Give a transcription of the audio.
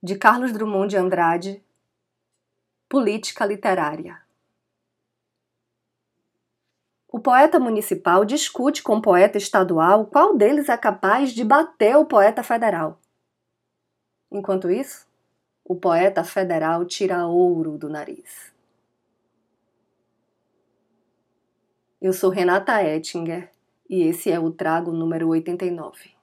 de Carlos Drummond de Andrade, Política Literária. O poeta municipal discute com o poeta estadual qual deles é capaz de bater o poeta federal. Enquanto isso, o poeta federal tira ouro do nariz. Eu sou Renata Ettinger e esse é o Trago número 89.